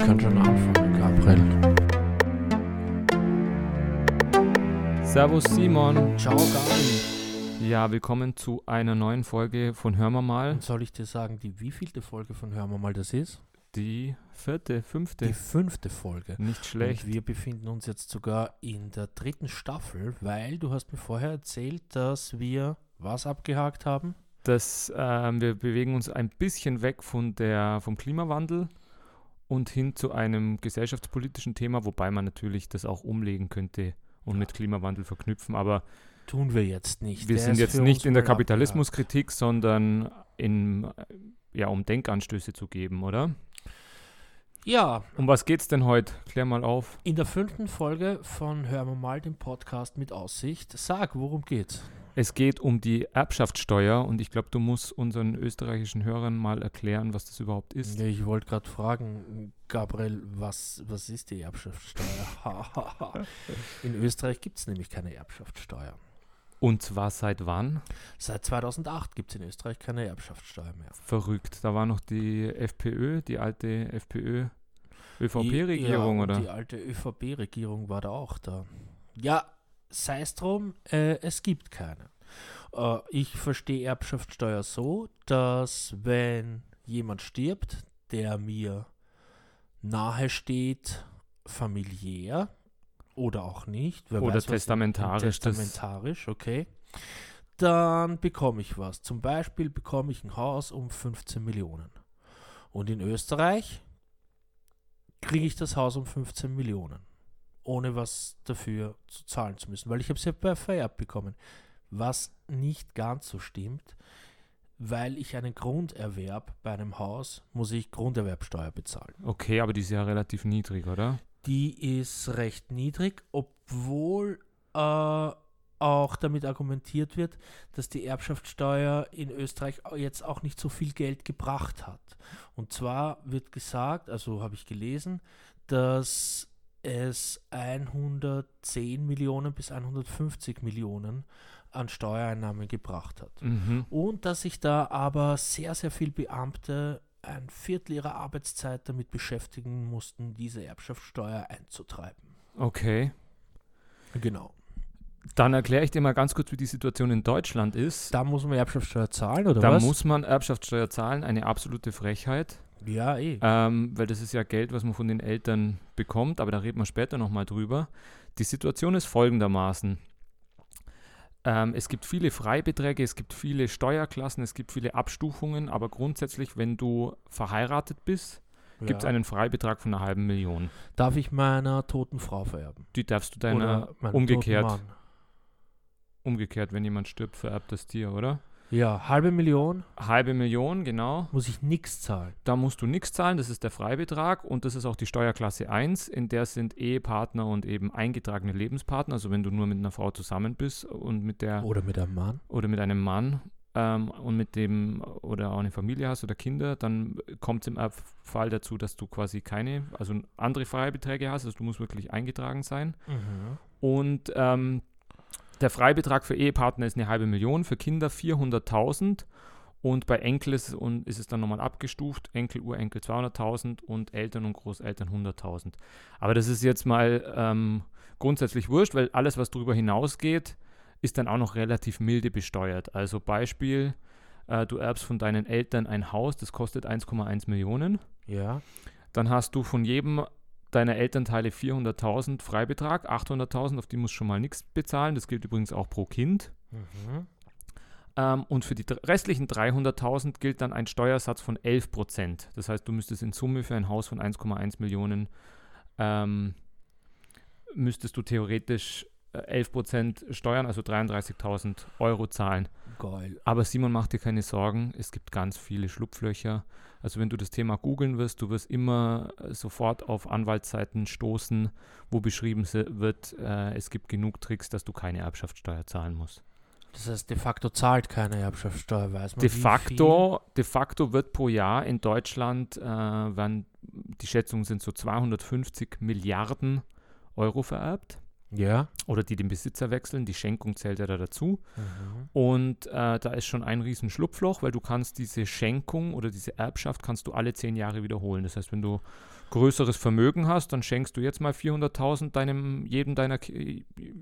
kann schon anfangen, Gabriel. Servus Simon. Ciao, Gabi. Ja, willkommen zu einer neuen Folge von Hör mal mal. Und soll ich dir sagen, die wievielte Folge von Hören wir mal das ist? Die vierte, fünfte. Die fünfte Folge. Nicht schlecht. Und wir befinden uns jetzt sogar in der dritten Staffel, weil du hast mir vorher erzählt, dass wir was abgehakt haben? Das, ähm, wir bewegen uns ein bisschen weg von der, vom Klimawandel und hin zu einem gesellschaftspolitischen Thema, wobei man natürlich das auch umlegen könnte und mit Klimawandel verknüpfen. Aber Tun wir jetzt nicht. wir Der sind jetzt nicht in der Kapitalismuskritik, sondern in, ja, um Denkanstöße zu geben, oder? Ja, Um was geht's denn heute? Klär mal auf. in der fünften Folge von Hören wir mal, dem Podcast mit Aussicht. Sag, worum geht's? Es geht um die Erbschaftssteuer und ich glaube, du musst unseren österreichischen Hörern mal erklären, was das überhaupt ist. Ja, ich wollte gerade fragen, Gabriel, was, was ist die Erbschaftssteuer? In Österreich gibt es nämlich keine Erbschaftssteuer. Und zwar seit wann? Seit 2008 gibt es in Österreich keine Erbschaftssteuer mehr. Verrückt. Da war noch die FPÖ, die alte FPÖ, ÖVP-Regierung, ja, oder? Die alte ÖVP-Regierung war da auch da. Ja, sei es drum, äh, es gibt keine. Äh, ich verstehe Erbschaftssteuer so, dass wenn jemand stirbt, der mir nahe steht, familiär oder auch nicht, Oder weiß, testamentarisch, Testamentarisch, okay. Dann bekomme ich was. Zum Beispiel bekomme ich ein Haus um 15 Millionen. Und in Österreich kriege ich das Haus um 15 Millionen, ohne was dafür zu zahlen zu müssen, weil ich habe es ja bei vererbt bekommen. Was nicht ganz so stimmt, weil ich einen Grunderwerb bei einem Haus, muss ich Grunderwerbsteuer bezahlen. Okay, aber die ist ja relativ niedrig, oder? Die ist recht niedrig, obwohl äh, auch damit argumentiert wird, dass die Erbschaftssteuer in Österreich jetzt auch nicht so viel Geld gebracht hat. Und zwar wird gesagt, also habe ich gelesen, dass es 110 Millionen bis 150 Millionen an Steuereinnahmen gebracht hat. Mhm. Und dass sich da aber sehr, sehr viele Beamte ein Viertel ihrer Arbeitszeit damit beschäftigen mussten, diese Erbschaftssteuer einzutreiben. Okay. Genau. Dann erkläre ich dir mal ganz kurz, wie die Situation in Deutschland ist. Da muss man Erbschaftssteuer zahlen, oder Da was? muss man Erbschaftssteuer zahlen, eine absolute Frechheit. Ja, eh. Ähm, weil das ist ja Geld, was man von den Eltern bekommt, aber da reden wir später nochmal drüber. Die Situation ist folgendermaßen. Ähm, es gibt viele Freibeträge, es gibt viele Steuerklassen, es gibt viele Abstufungen, aber grundsätzlich, wenn du verheiratet bist, gibt es ja. einen Freibetrag von einer halben Million. Darf ich meiner toten Frau vererben? Die darfst du deiner, umgekehrt, umgekehrt, wenn jemand stirbt, vererbt das dir, oder? Ja, halbe Million Halbe Million, genau. muss ich nichts zahlen. Da musst du nichts zahlen, das ist der Freibetrag und das ist auch die Steuerklasse 1, in der sind Ehepartner und eben eingetragene Lebenspartner, also wenn du nur mit einer Frau zusammen bist und mit der Oder mit einem Mann. oder mit einem Mann ähm, und mit dem oder auch eine Familie hast oder Kinder, dann kommt es im Erbfall dazu, dass du quasi keine, also andere Freibeträge hast, also du musst wirklich eingetragen sein. Mhm. Und ähm, der Freibetrag für Ehepartner ist eine halbe Million, für Kinder 400.000 und bei Enkel ist, es- und ist es dann nochmal abgestuft, Enkel, Urenkel 200.000 und Eltern und Großeltern 100.000. Aber das ist jetzt mal ähm, grundsätzlich wurscht, weil alles, was darüber hinausgeht, ist dann auch noch relativ milde besteuert. Also Beispiel, äh, du erbst von deinen Eltern ein Haus, das kostet 1,1 Millionen Ja. dann hast du von jedem deiner Elternteile 400.000 Freibetrag, 800.000, auf die musst du schon mal nichts bezahlen. Das gilt übrigens auch pro Kind. Mhm. Ähm, und für die restlichen 300.000 gilt dann ein Steuersatz von 11 Prozent. Das heißt, du müsstest in Summe für ein Haus von 1,1 Millionen, ähm, müsstest du theoretisch 11 Prozent Steuern, also 33.000 Euro zahlen. Geil. Aber Simon, mach dir keine Sorgen, es gibt ganz viele Schlupflöcher. Also wenn du das Thema googeln wirst, du wirst immer äh, sofort auf Anwaltsseiten stoßen, wo beschrieben wird, äh, es gibt genug Tricks, dass du keine Erbschaftssteuer zahlen musst. Das heißt, de facto zahlt keine Erbschaftssteuer, weiß man. De facto, de facto wird pro Jahr in Deutschland, äh, werden, die Schätzungen sind so 250 Milliarden Euro vererbt. Ja. oder die den Besitzer wechseln. Die Schenkung zählt ja da dazu. Mhm. Und äh, da ist schon ein riesen Schlupfloch, weil du kannst diese Schenkung oder diese Erbschaft kannst du alle zehn Jahre wiederholen. Das heißt, wenn du größeres Vermögen hast, dann schenkst du jetzt mal 400.000 deinem, jedem, deiner,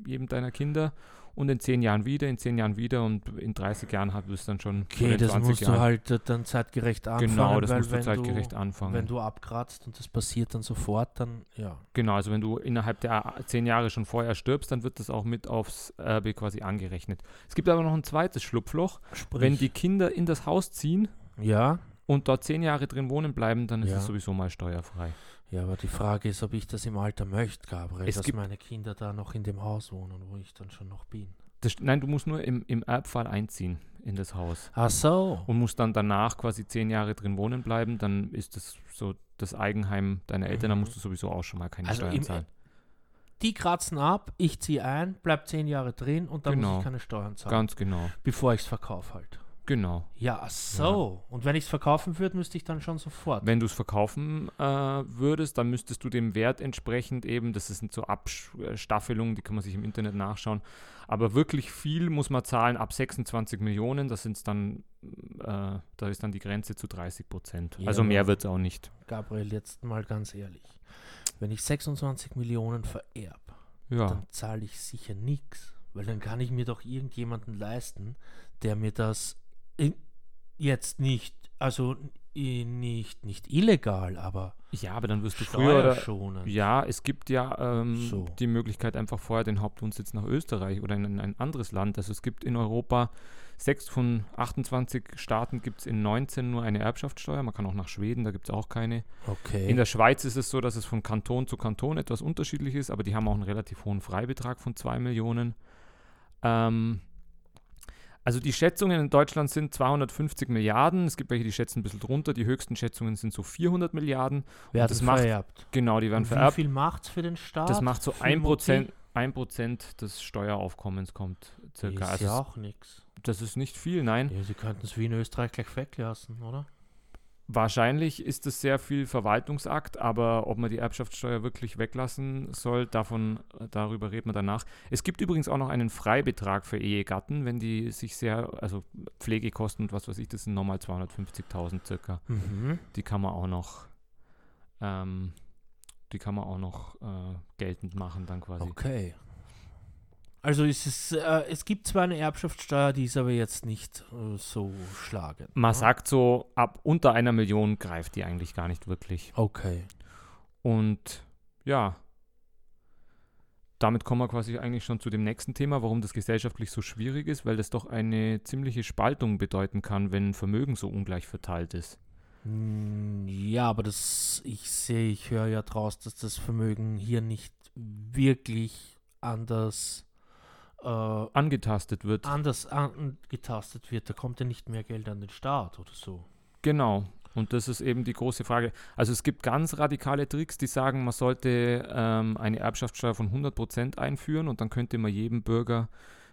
jedem deiner Kinder und in zehn Jahren wieder, in zehn Jahren wieder und in 30 Jahren hat es dann schon Okay, das 20 musst Jahren. du halt äh, dann zeitgerecht anfangen. Genau, das musst du zeitgerecht du, anfangen. Wenn du abkratzt und das passiert dann sofort, dann ja. Genau, also wenn du innerhalb der zehn Jahre schon vorher stirbst, dann wird das auch mit aufs Erbe quasi angerechnet. Es gibt aber noch ein zweites Schlupfloch. Sprich, Wenn die Kinder in das Haus ziehen ja, und dort zehn Jahre drin wohnen bleiben, dann ist Ja. es sowieso mal steuerfrei. Ja, aber die Frage ist, ob ich das im Alter möchte, Gabriel, Es dass meine Kinder da noch in dem Haus wohnen, wo ich dann schon noch bin. Das, nein, du musst nur im, im Erbfall einziehen in das Haus Ach so. und musst dann danach quasi zehn Jahre drin wohnen bleiben. Dann ist das so das Eigenheim deiner Eltern, dann Mhm. musst du sowieso auch schon mal keine Also Steuern zahlen. Die kratzen ab, ich ziehe ein, bleib zehn Jahre drin und dann muss Genau. ich keine Steuern zahlen, Ganz genau, bevor ich es verkaufe halt. Genau. Ja, ach so. Und wenn ich es verkaufen würde, müsste ich dann schon sofort. Wenn du es verkaufen äh, würdest, dann müsstest du dem Wert entsprechend eben, das sind so Abstaffelungen, die kann man sich im Internet nachschauen, aber wirklich viel muss man zahlen ab 26 Millionen, das sind dann, äh, da ist dann die Grenze zu 30 Prozent. Ja, also mehr wird es auch nicht. Gabriel, jetzt mal ganz ehrlich. Wenn ich 26 Millionen vererb, Ja, dann zahle ich sicher nichts. Weil dann kann ich mir doch irgendjemanden leisten, der mir das jetzt nicht, also nicht, nicht illegal, aber ja aber dann wirst du früher oder, steuerschonend. Ja, es gibt ja ähm, So. die Möglichkeit, einfach vorher den Hauptwohnsitz nach Österreich oder in ein, ein anderes Land. Also es gibt in Europa sechs von 28 Staaten gibt es in 19 nur eine Erbschaftssteuer. Man kann auch nach Schweden, da gibt es auch keine. Okay. In der Schweiz ist es so, dass es von Kanton zu Kanton etwas unterschiedlich ist, aber die haben auch einen relativ hohen Freibetrag von 2 Millionen. Ähm, also die Schätzungen in Deutschland sind 250 Milliarden. Es gibt welche, die schätzen ein bisschen drunter. Die höchsten Schätzungen sind so 400 Milliarden. Werden das macht- vererbt. Genau, die werden Und wie vererbt. viel macht es für den Staat? Das macht so Für 1%, 1 des Steueraufkommens kommt circa. Ist Also ja auch nichts. das ist nicht viel, nein. Ja, sie könnten es wie in Österreich gleich weglassen, oder? Wahrscheinlich ist es sehr viel Verwaltungsakt, aber ob man die Erbschaftssteuer wirklich weglassen soll, davon, darüber reden wir danach. Es gibt übrigens auch noch einen Freibetrag für Ehegatten, wenn die sich sehr, also Pflegekosten und was weiß ich, das sind nochmal 250.000 circa. Mhm. Die kann man auch noch, ähm, die kann man auch noch äh, geltend machen dann quasi. Okay. Also es, ist, äh, es gibt zwar eine Erbschaftssteuer, die ist aber jetzt nicht äh, so schlagend. Man ne? sagt so, ab unter einer Million greift die eigentlich gar nicht wirklich. Okay. Und ja, damit kommen wir quasi eigentlich schon zu dem nächsten Thema, warum das gesellschaftlich so schwierig ist, weil das doch eine ziemliche Spaltung bedeuten kann, wenn Vermögen so ungleich verteilt ist. Mm, Ja, aber das, ich sehe, ich höre ja draus, dass das Vermögen hier nicht wirklich anders, äh, Angetastet wird. anders angetastet wird. Da kommt ja nicht mehr Geld an den Staat oder so. Genau. Und das ist eben die große Frage. Also es gibt ganz radikale Tricks, die sagen, man sollte ähm, eine Erbschaftssteuer von 100% einführen und dann könnte man jedem Bürger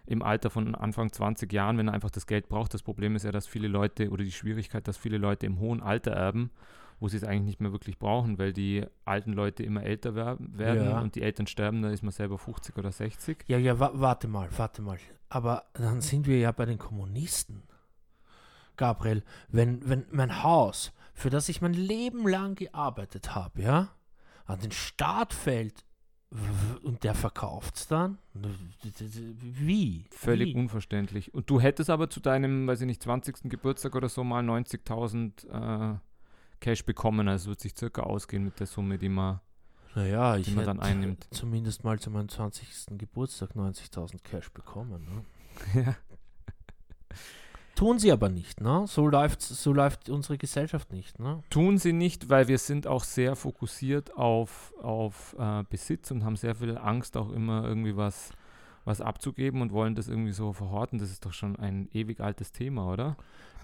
im Alter von Anfang 20 Jahren, wenn er einfach das Geld braucht, das Problem ist ja, dass viele Leute oder die Schwierigkeit, dass viele Leute im hohen Alter erben, wo sie es eigentlich nicht mehr wirklich brauchen, weil die alten Leute immer älter wer werden Ja. und die Eltern sterben, da ist man selber 50 oder 60. Ja, ja, wa warte mal, warte mal. Aber dann sind wir ja bei den Kommunisten. Gabriel, wenn, wenn mein Haus, für das ich mein Leben lang gearbeitet habe, ja, an den Staat fällt und der verkauft es dann? Wie? Völlig Wie? unverständlich. Und du hättest aber zu deinem, weiß ich nicht, 20. Geburtstag oder so mal 90.000 äh, Cash bekommen. Also es wird sich circa ausgehen mit der Summe, die man. Naja, ich die man dann einnimmt. zumindest mal zu meinem 20. Geburtstag 90.000 Cash bekommen. Ne? ja. Tun sie aber nicht, ne? So läuft, so läuft unsere Gesellschaft nicht, ne? Tun sie nicht, weil wir sind auch sehr fokussiert auf, auf äh, Besitz und haben sehr viel Angst, auch immer irgendwie was, was abzugeben und wollen das irgendwie so verhorten. Das ist doch schon ein ewig altes Thema, oder?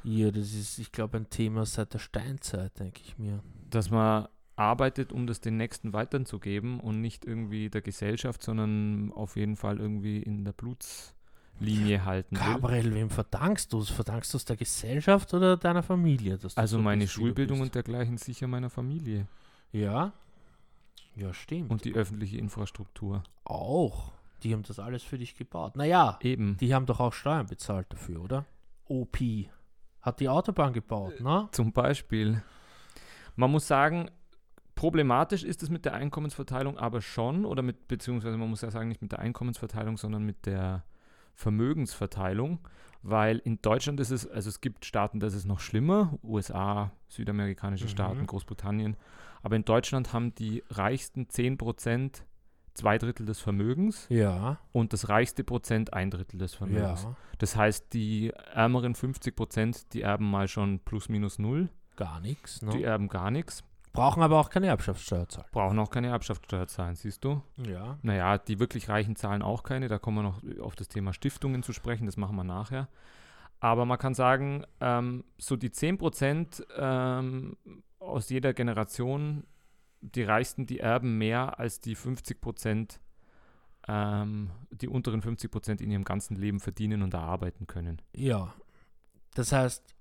Ja, das ist, ich glaube, ein Thema seit der Steinzeit, denke ich mir. Dass man arbeitet, um das den Nächsten weiterzugeben und nicht irgendwie der Gesellschaft, sondern auf jeden Fall irgendwie in der Blutslinie halten will. Gabriel, wem verdankst du es? Verdankst du es der Gesellschaft oder deiner Familie? Also so meine bist, Schulbildung und dergleichen sicher meiner Familie Ja? Ja, stimmt. und die öffentliche Infrastruktur. auch. Die haben das alles für dich gebaut. Naja, Eben. die haben doch auch Steuern bezahlt dafür, oder? OP hat die Autobahn gebaut, ne? Zum Beispiel. Man muss sagen, problematisch ist es mit der Einkommensverteilung aber schon, oder mit, beziehungsweise man muss ja sagen, nicht mit der Einkommensverteilung, sondern mit der Vermögensverteilung, weil in Deutschland ist es, also es gibt Staaten, das ist noch schlimmer, USA, südamerikanische Mhm. Staaten, Großbritannien, aber in Deutschland haben die reichsten 10% zwei Drittel des Vermögens Ja, und das reichste Prozent ein Drittel des Vermögens. ja, Das heißt, die ärmeren 50 Prozent, die erben mal schon plus minus null, gar nichts. die Ne? erben gar nichts, Brauchen aber auch keine Erbschaftssteuer zahlen. brauchen auch keine Erbschaftssteuer zahlen, siehst du? Ja. Naja, die wirklich Reichen zahlen auch keine, da kommen wir noch auf das Thema Stiftungen zu sprechen, das machen wir nachher. Aber man kann sagen, ähm, so die 10 Prozent ähm, aus jeder Generation, die Reichsten, die erben mehr als die 50 Prozent, ähm, die unteren 50 Prozent in ihrem ganzen Leben verdienen und erarbeiten können. Ja. Das heißt,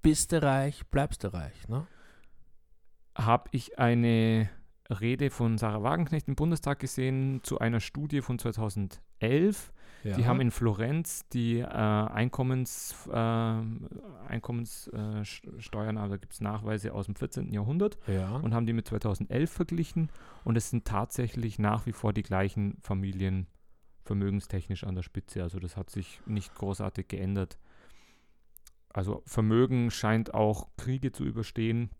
bist du reich, bleibst du reich, ne? habe ich eine Rede von Sarah Wagenknecht im Bundestag gesehen zu einer Studie von 2011. Ja. Die haben in Florenz die äh, Einkommens, äh, Einkommenssteuern, also gibt es Nachweise aus dem 14. Jahrhundert ja. und haben die mit 2011 verglichen und es sind tatsächlich nach wie vor die gleichen Familien vermögenstechnisch an der Spitze. Also das hat sich nicht großartig geändert. Also Vermögen scheint auch Kriege zu überstehen.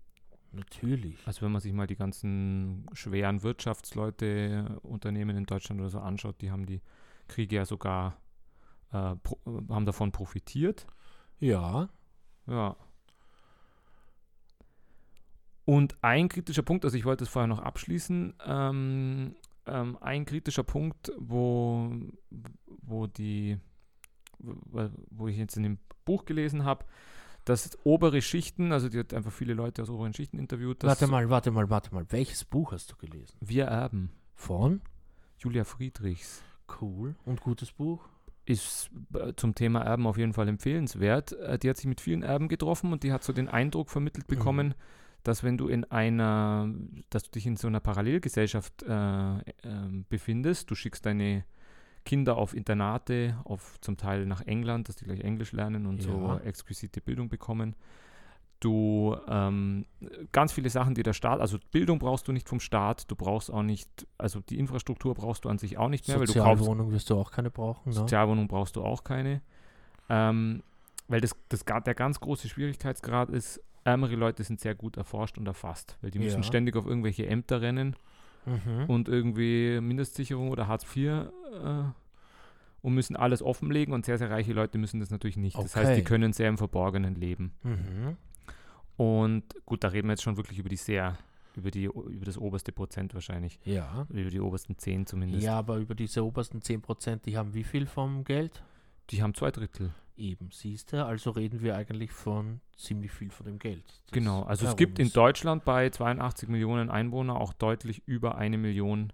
Natürlich. Also wenn man sich mal die ganzen schweren Wirtschaftsleute, Unternehmen in Deutschland oder so anschaut, die haben die Kriege ja sogar, äh, pro, haben davon profitiert. Ja. Ja. Und ein kritischer Punkt, also ich wollte es vorher noch abschließen, ähm, ähm, ein kritischer Punkt, wo, wo die, wo, ich jetzt in dem Buch gelesen habe, dass obere Schichten, also die hat einfach viele Leute aus oberen Schichten interviewt, Warte mal, warte mal, warte mal. Welches Buch hast du gelesen? wir erben. Von? Julia Friedrichs Cool. Und gutes Buch? ist äh, zum Thema Erben auf jeden Fall empfehlenswert. Äh, Die hat sich mit vielen Erben getroffen und die hat so den Eindruck vermittelt Mhm. bekommen, dass wenn du in einer, dass du dich in so einer Parallelgesellschaft äh, ähm, befindest, du schickst deine Kinder auf Internate, auf zum Teil nach England, dass die gleich Englisch lernen und so Ja. exquisite Bildung bekommen. Du ähm, ganz viele Sachen, die der Staat, also Bildung brauchst du nicht vom Staat, du brauchst auch nicht, also die Infrastruktur brauchst du an sich auch nicht mehr, weil du kaufst Sozialwohnung wirst du auch keine brauchen, ne? Sozialwohnung brauchst du auch keine. Ähm, weil das, das, der ganz große Schwierigkeitsgrad ist, ärmere Leute sind sehr gut erforscht und erfasst, weil die müssen Ja. ständig auf irgendwelche Ämter rennen Mhm. und irgendwie Mindestsicherung oder Hartz IV äh, und müssen alles offenlegen und sehr, sehr reiche Leute müssen das natürlich nicht. Das heißt, die Okay. können sehr im Verborgenen leben. Mhm. Und gut, da reden wir jetzt schon wirklich über die sehr, über die, über das oberste Prozent wahrscheinlich. Ja. Über die obersten zehn zumindest. Ja, aber über diese obersten 10%, die haben wie viel vom Geld? Die haben zwei Drittel. Eben, siehst du, also reden wir eigentlich von ziemlich viel von dem Geld. Genau, also es gibt in. Deutschland bei 82 Millionen Einwohner auch deutlich über eine Million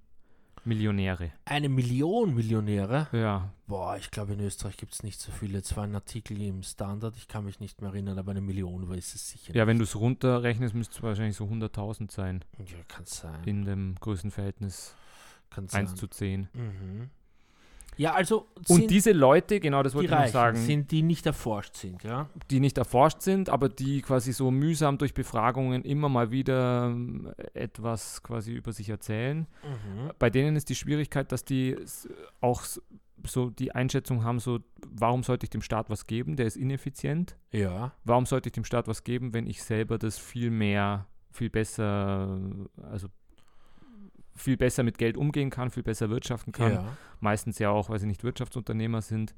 Millionäre. Eine Million Millionäre? Ja, Boah, ich glaube in Österreich gibt es nicht so viele. Es war ein Artikel im Standard, ich kann mich nicht mehr erinnern, aber eine Million war es sicher. ja wenn du es runterrechnest, müsste es wahrscheinlich so 100.000 sein nicht. Ja, kann sein. in dem Größenverhältnis kann sein. 1 zu 10. Mhm. Ja, also Und diese Leute, genau das wollte ich noch sagen, sind die nicht erforscht sind, ja? die nicht erforscht sind, aber die quasi so mühsam durch Befragungen immer mal wieder ähm, etwas quasi über sich erzählen. Mhm. Bei denen ist die Schwierigkeit, dass die auch so die Einschätzung haben, so, warum sollte ich dem Staat was geben? Der ist ineffizient. Ja, Warum sollte ich dem Staat was geben, wenn ich selber das viel mehr, viel besser, also viel besser mit Geld umgehen kann, viel besser wirtschaften kann? ja. Meistens ja auch, weil sie nicht Wirtschaftsunternehmer sind,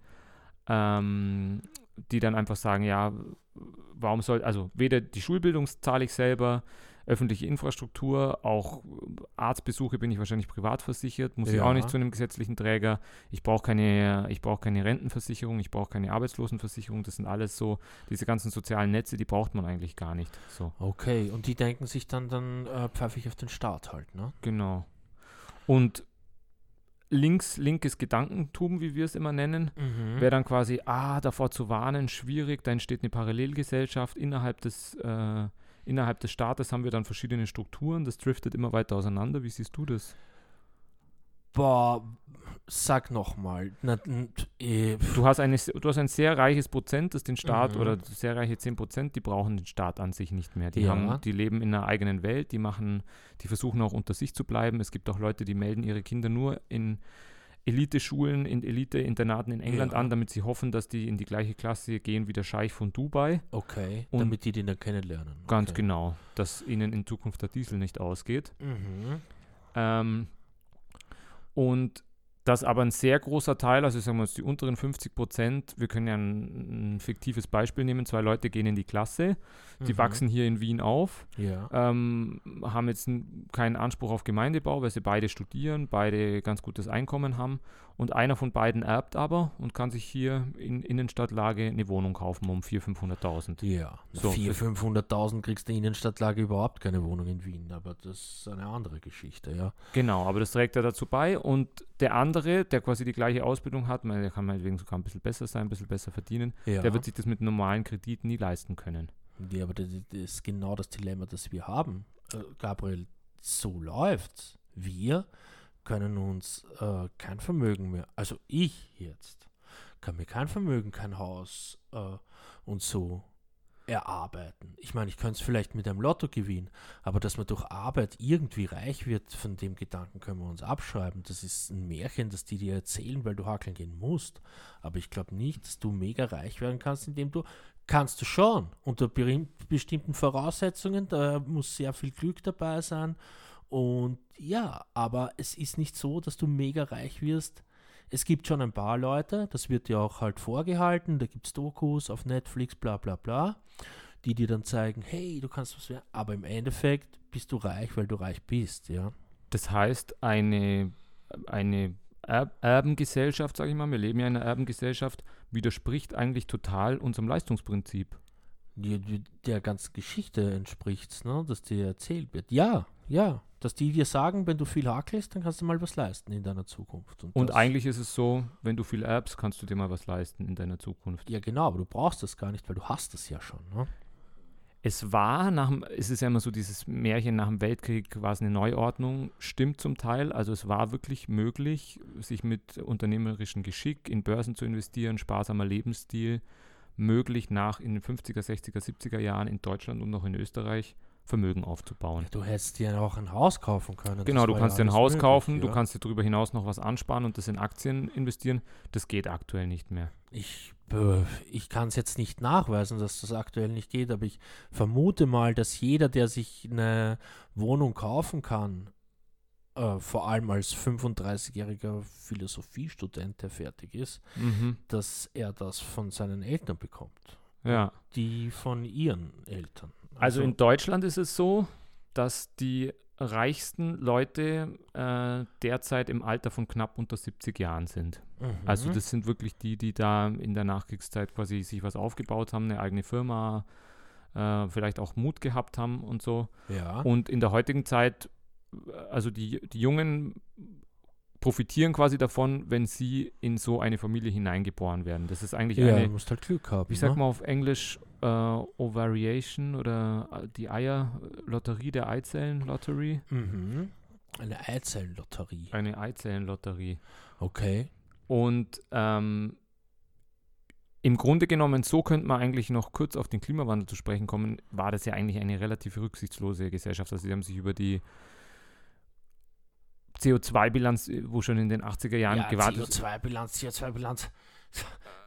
ähm, die dann einfach sagen, ja, warum soll, also weder die Schulbildung zahle ich selber, öffentliche Infrastruktur, auch Arztbesuche bin ich wahrscheinlich privat versichert, muss ich Ja. auch nicht zu einem gesetzlichen Träger. Ich brauche keine, ich brauche keine Rentenversicherung, ich brauche keine Arbeitslosenversicherung. Das sind alles so diese ganzen sozialen Netze, die braucht man eigentlich gar nicht. So Okay, und die denken sich dann, dann äh, pfeife ich auf den Staat halt, ne? genau. Und links, linkes Gedankentum, wie wir es immer nennen, Mhm. wäre dann quasi, ah, davor zu warnen, schwierig, da entsteht eine Parallelgesellschaft innerhalb des, äh, innerhalb des Staates haben wir dann verschiedene Strukturen, das driftet immer weiter auseinander. Wie siehst du das? Boah, sag nochmal. Äh, Du hast, eine, du hast ein sehr reiches Prozent, das den Staat Mhm. oder sehr reiche 10 Prozent, die brauchen den Staat an sich nicht mehr. Die, Ja. haben, die leben in einer eigenen Welt, die machen, die versuchen auch unter sich zu bleiben. Es gibt auch Leute, die melden ihre Kinder nur in Elite-Schulen, in Elite-Internaten in England Ja. an, damit sie hoffen, dass die in die gleiche Klasse gehen wie der Scheich von Dubai. okay, Und- damit die den dann kennenlernen. Ganz okay. genau, dass ihnen in Zukunft der Diesel nicht ausgeht. Mhm. Ähm, und das aber ein sehr großer Teil, also sagen wir jetzt die unteren 50 Prozent, wir können ja ein, ein fiktives Beispiel nehmen, zwei Leute gehen in die Klasse, die Mhm. wachsen hier in Wien auf, Ja. ähm, haben jetzt keinen Anspruch auf Gemeindebau, weil sie beide studieren, beide ganz gutes Einkommen haben und einer von beiden erbt aber und kann sich hier in Innenstadtlage eine Wohnung kaufen um 400.000, 500.000. Ja, So, 400.000, 500.000 kriegst du in Innenstadtlage überhaupt keine Wohnung in Wien, aber das ist eine andere Geschichte, ja. Genau, aber das trägt ja dazu bei. Und der andere, der quasi die gleiche Ausbildung hat, man, der kann meinetwegen sogar ein bisschen besser sein, ein bisschen besser verdienen, ja. der wird sich das mit normalen Krediten nie leisten können. ja, aber das, das ist genau das Dilemma, das wir haben. Äh, Gabriel, so läuft's. Wir können uns äh, kein Vermögen mehr, also ich jetzt, kann mir kein Vermögen, kein Haus äh, und so erarbeiten. Ich meine, ich könnte es vielleicht mit einem Lotto gewinnen, aber dass man durch Arbeit irgendwie reich wird, von dem Gedanken können wir uns abschreiben. Das ist ein Märchen, das die dir erzählen, weil du hackeln gehen musst. Aber ich glaube nicht, dass du mega reich werden kannst, indem du kannst du schon unter bestimmten Voraussetzungen. Da muss sehr viel Glück dabei sein. Und ja, aber es ist nicht so, dass du mega reich wirst. Es gibt schon ein paar Leute, das wird dir auch halt vorgehalten, da gibt es Dokus auf Netflix, bla bla bla, die dir dann zeigen, hey, du kannst was werden, aber im Endeffekt bist du reich, weil du reich bist, ja. Das heißt, eine, eine er Erbengesellschaft, sage ich mal, wir leben ja in einer Erbengesellschaft, widerspricht eigentlich total unserem Leistungsprinzip. Die, die, der ganzen Geschichte entspricht ne, dass dir erzählt wird. Ja, ja, dass die dir sagen, wenn du viel hakelst, dann kannst du mal was leisten in deiner Zukunft. Und das- eigentlich ist es so, wenn du viel erbst, kannst du dir mal was leisten in deiner Zukunft. Ja, genau, aber du brauchst das gar nicht, weil du hast das ja schon. Ne? Es war nach dem, es ist ja immer so dieses Märchen nach dem Weltkrieg war es eine Neuordnung, stimmt zum Teil. Also es war wirklich möglich, sich mit unternehmerischem Geschick in Börsen zu investieren, sparsamer Lebensstil, möglich nach in den 50er, 60er, 70er Jahren in Deutschland und noch in Österreich Vermögen aufzubauen. Du hättest dir auch ein Haus kaufen können. Genau, du kannst ja dir ein Haus möglich, kaufen, du ja. kannst dir darüber hinaus noch was ansparen und das in Aktien investieren. Das geht aktuell nicht mehr. Ich, äh, ich kann es jetzt nicht nachweisen, dass das aktuell nicht geht, aber ich vermute mal, dass jeder, der sich eine Wohnung kaufen kann, äh, vor allem als 35-jähriger Philosophiestudent, der fertig ist, Mhm. dass er das von seinen Eltern bekommt. Ja. Die von ihren Eltern. Also in Deutschland ist es so, dass die reichsten Leute äh, derzeit im Alter von knapp unter 70 Jahren sind. mhm. Also das sind wirklich die, die da in der Nachkriegszeit quasi sich was aufgebaut haben, eine eigene Firma, äh, vielleicht auch Mut gehabt haben und so. ja. Und in der heutigen Zeit, also die, die Jungen profitieren quasi davon, wenn sie in so eine Familie hineingeboren werden. Das ist eigentlich ja, eine, du musst halt Glück haben. wie sagt ne? man auf Englisch, äh, Ovariation oder äh, die Eierlotterie der Eizellen-Lottery? Mhm. Eine Eizellenlotterie. Eine Eizellenlotterie. Okay. Und ähm, im Grunde genommen, so könnte man eigentlich noch kurz auf den Klimawandel zu sprechen kommen, war das ja eigentlich eine relativ rücksichtslose Gesellschaft. Also sie haben sich über die CO2-Bilanz, wo schon in den 80er Jahren ja, gewartet ist. CO2-Bilanz, CO2-Bilanz.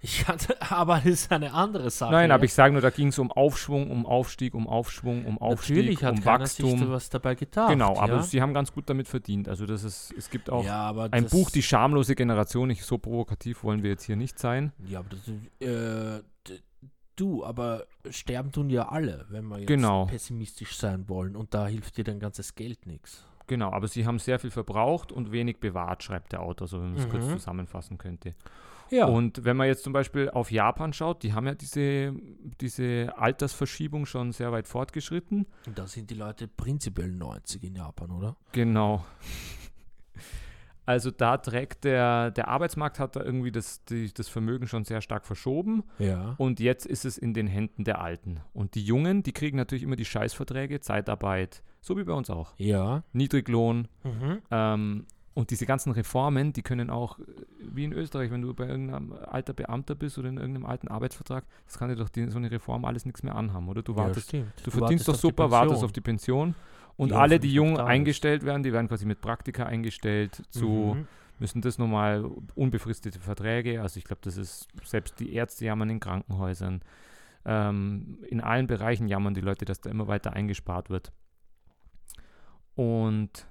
Ich hatte, aber das ist eine andere Sache. Nein, aber ich sage nur, da ging es um Aufschwung, um Aufstieg, um Aufschwung, um Aufstieg, Natürlich hat um keiner sich Wachstum. da was dabei gedacht. Genau, aber ja? sie haben ganz gut damit verdient. Also das ist, es gibt auch ja, ein Buch, Die schamlose Generation. Nicht so provokativ wollen wir jetzt hier nicht sein. Ja, aber das, äh, du, aber sterben tun ja alle, wenn wir jetzt Genau. pessimistisch sein wollen. Und da hilft dir dein ganzes Geld nichts. Genau, aber sie haben sehr viel verbraucht und wenig bewahrt, schreibt der Autor, so wenn man es kurz Mhm. zusammenfassen könnte. Ja. Und wenn man jetzt zum Beispiel auf Japan schaut, die haben ja diese, diese Altersverschiebung schon sehr weit fortgeschritten. Und da sind die Leute prinzipiell 90 in Japan, oder? Genau. Also da trägt der, der Arbeitsmarkt hat da irgendwie das, die, das Vermögen schon sehr stark verschoben Ja. und jetzt ist es in den Händen der Alten. Und die Jungen, die kriegen natürlich immer die Scheißverträge, Zeitarbeit, so wie bei uns auch. Ja. Niedriglohn, Mhm. ähm, Und diese ganzen Reformen, die können auch, äh, wie in Österreich, wenn du bei irgendeinem alter Beamter bist oder in irgendeinem alten Arbeitsvertrag, das kann dir doch die, so eine Reform alles nichts mehr anhaben, oder? Du wartest, stimmt. du verdienst doch wartest die super, wartest auf die Pension. Und Die alle, die jung eingestellt werden, die werden quasi mit Praktika eingestellt zu, Mhm. müssen das nochmal unbefristete Verträge, also ich glaube, das ist, selbst die Ärzte jammern in Krankenhäusern, ähm, in allen Bereichen jammern die Leute, dass da immer weiter eingespart wird. Und